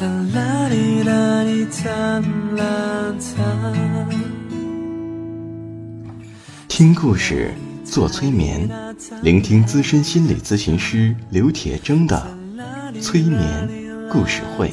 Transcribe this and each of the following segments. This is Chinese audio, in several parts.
哒啦哩啦哩哒啦哒。听故事，做催眠，聆听资深心理咨询师刘铁铮的催眠。故事会。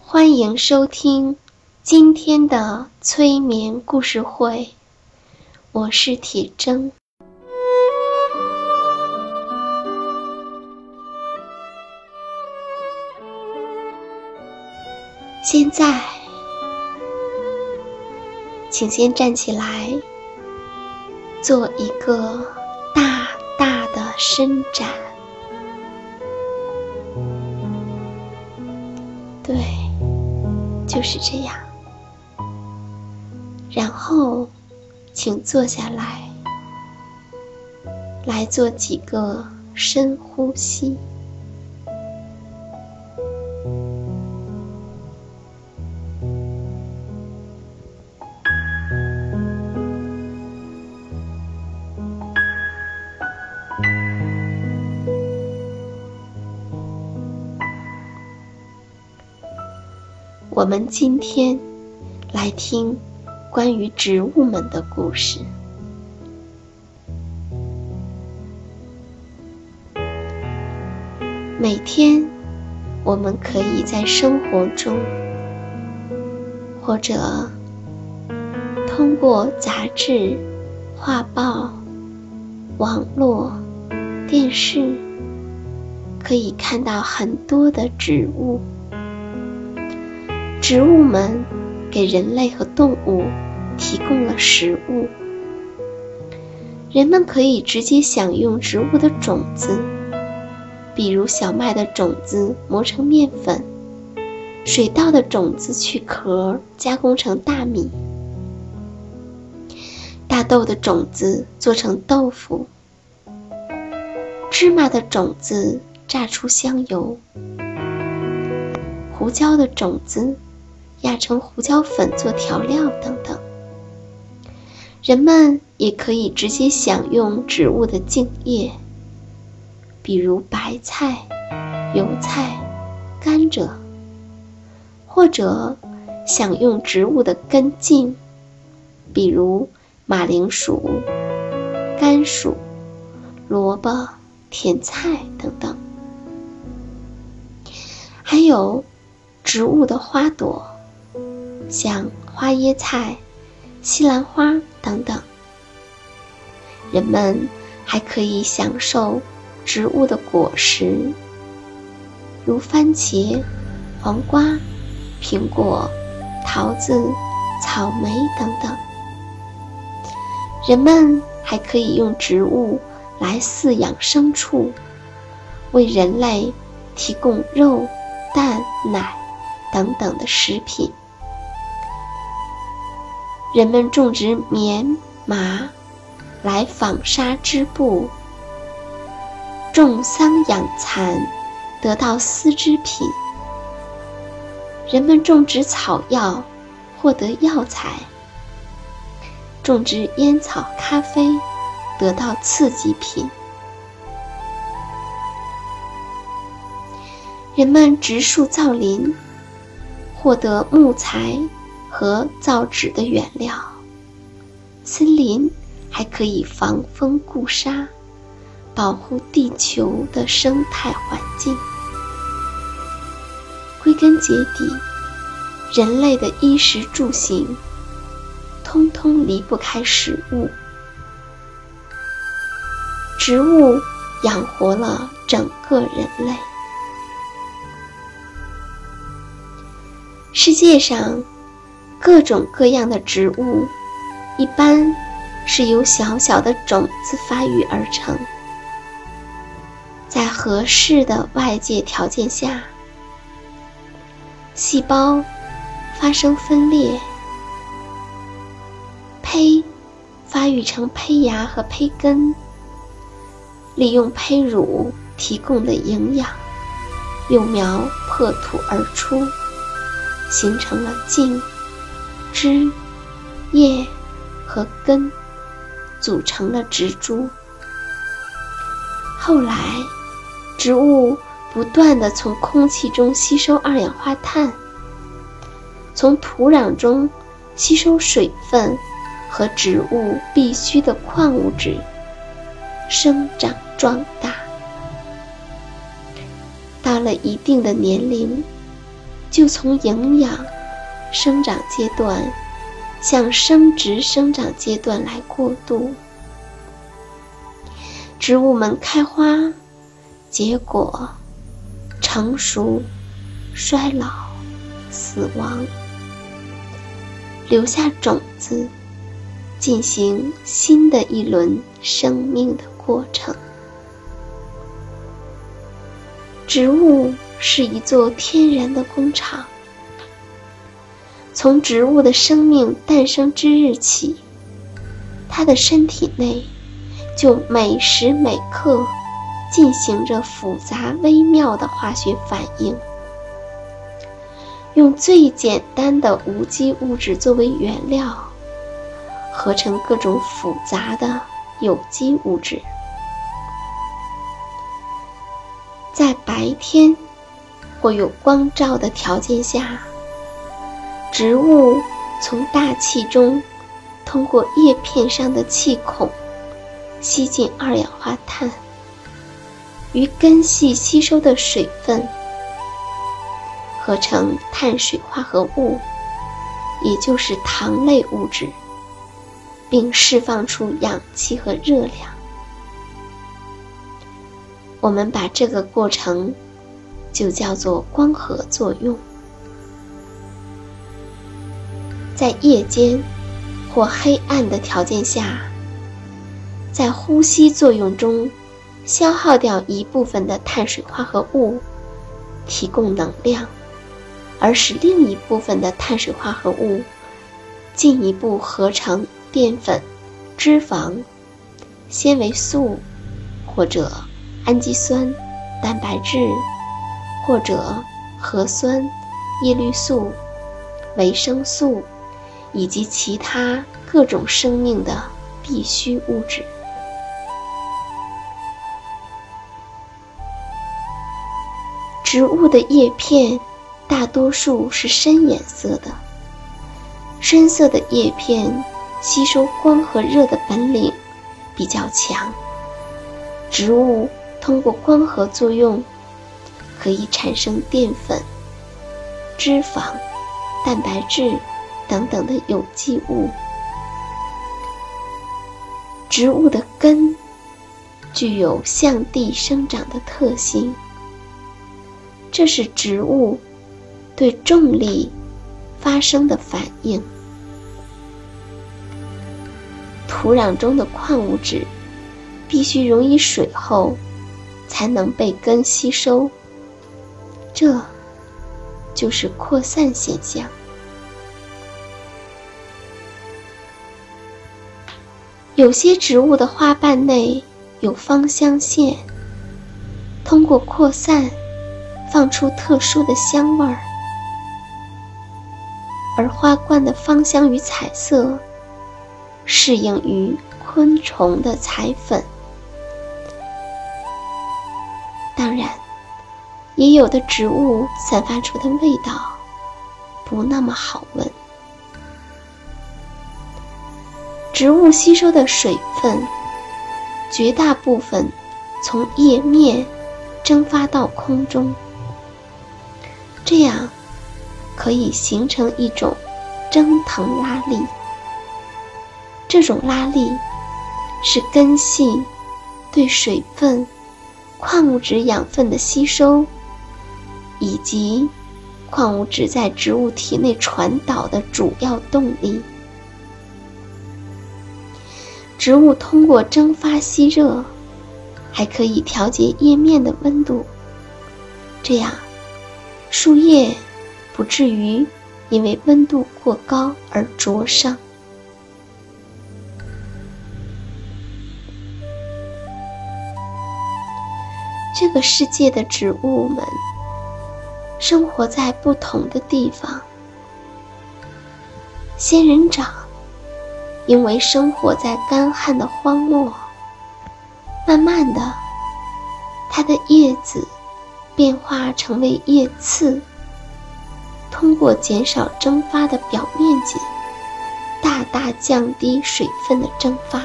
欢迎收听今天的催眠故事会，我是铁铮。现在，请先站起来，做一个伸展。对。就是这样，然后，请坐下来，来做几个深呼吸。我们今天来听关于植物们的故事。每天，我们可以在生活中，或者通过杂志、画报、网络、电视，可以看到很多的植物。植物们给人类和动物提供了食物，人们可以直接享用植物的种子，比如小麦的种子磨成面粉，水稻的种子去壳加工成大米，大豆的种子做成豆腐，芝麻的种子榨出香油，胡椒的种子。压成胡椒粉做调料等等，人们也可以直接享用植物的茎叶，比如白菜、油菜、甘蔗，或者享用植物的根茎，比如马铃薯、甘薯、萝卜、甜菜等等，还有植物的花朵。像花椰菜、西兰花等等，人们还可以享受植物的果实，如番茄、黄瓜、苹果、桃子、草莓等等。人们还可以用植物来饲养牲畜，为人类提供肉、蛋、奶等等的食品。人们种植棉麻来纺纱织布，种桑养蚕得到丝织品。人们种植草药，获得药材；种植烟草、咖啡，得到刺激品。人们植树造林，获得木材和造纸的原料。森林还可以防风固沙，保护地球的生态环境。归根结底，人类的衣食住行，通通离不开食物。植物养活了整个人类。世界上各种各样的植物，一般是由小小的种子发育而成，在合适的外界条件下。细胞发生分裂，胚发育成胚芽和胚根，利用胚乳提供的营养，幼苗破土而出，形成了茎、枝、叶和根，组成了植株。后来，植物。不断的从空气中吸收二氧化碳，从土壤中吸收水分和植物必需的矿物质，生长壮大。到了一定的年龄，就从营养生长阶段向生殖生长阶段来过渡。植物们开花、结果。成熟、衰老、死亡，留下种子，进行新的一轮生命的过程。植物是一座天然的工厂，从植物的生命诞生之日起，它的身体内就每时每刻。进行着复杂微妙的化学反应，用最简单的无机物质作为原料，合成各种复杂的有机物质。在白天或有光照的条件下，植物从大气中通过叶片上的气孔吸进二氧化碳。与根系吸收的水分合成碳水化合物，也就是糖类物质，并释放出氧气和热量。我们把这个过程就叫做光合作用。在夜间或黑暗的条件下，在呼吸作用中。消耗掉一部分的碳水化合物，提供能量，而使另一部分的碳水化合物进一步合成淀粉、脂肪、纤维素，或者氨基酸、蛋白质，或者核酸、叶绿素、维生素，以及其他各种生命的必需物质。植物的叶片大多数是深颜色的，深色的叶片吸收光和热的本领比较强。植物通过光合作用可以产生淀粉、脂肪、蛋白质等等的有机物。植物的根具有向地生长的特性。这是植物对重力发生的反应。土壤中的矿物质必须溶于水后，才能被根吸收。这就是扩散现象。有些植物的花瓣内有芳香腺，通过扩散。放出特殊的香味儿，而花冠的芳香与彩色适应于昆虫的彩粉。当然，也有的植物散发出的味道不那么好闻。植物吸收的水分，绝大部分从叶面蒸发到空中，这样可以形成一种蒸腾拉力。这种拉力是根系对水分、矿物质养分的吸收，以及矿物质在植物体内传导的主要动力。植物通过蒸发吸热，还可以调节叶面的温度，这样树叶不至于因为温度过高而灼伤。这个世界的植物们生活在不同的地方，仙人掌。因为生活在干旱的荒漠，慢慢的，它的叶子变化成为叶刺，通过减少蒸发的表面积，大大降低水分的蒸发，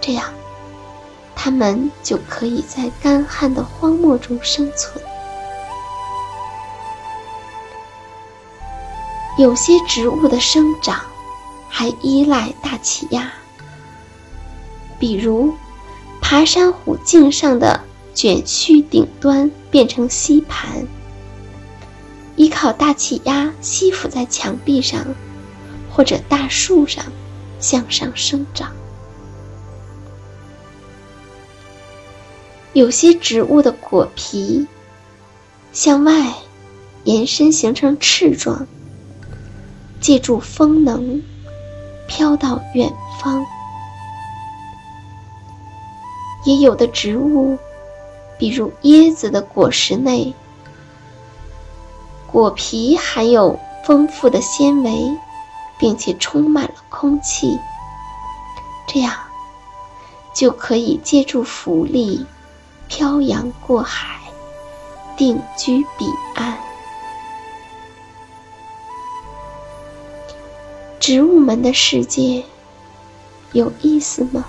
这样，它们就可以在干旱的荒漠中生存。有些植物的生长。还依赖大气压，比如爬山虎颈上的卷须顶端变成吸盘，依靠大气压吸附在墙壁上或者大树上向上生长。有些植物的果皮向外延伸形成翅状，借助风能。飘到远方。也有的植物，比如椰子的果实内，果皮含有丰富的纤维，并且充满了空气，这样就可以借助浮力漂洋过海，定居彼岸。植物们的世界有意思吗？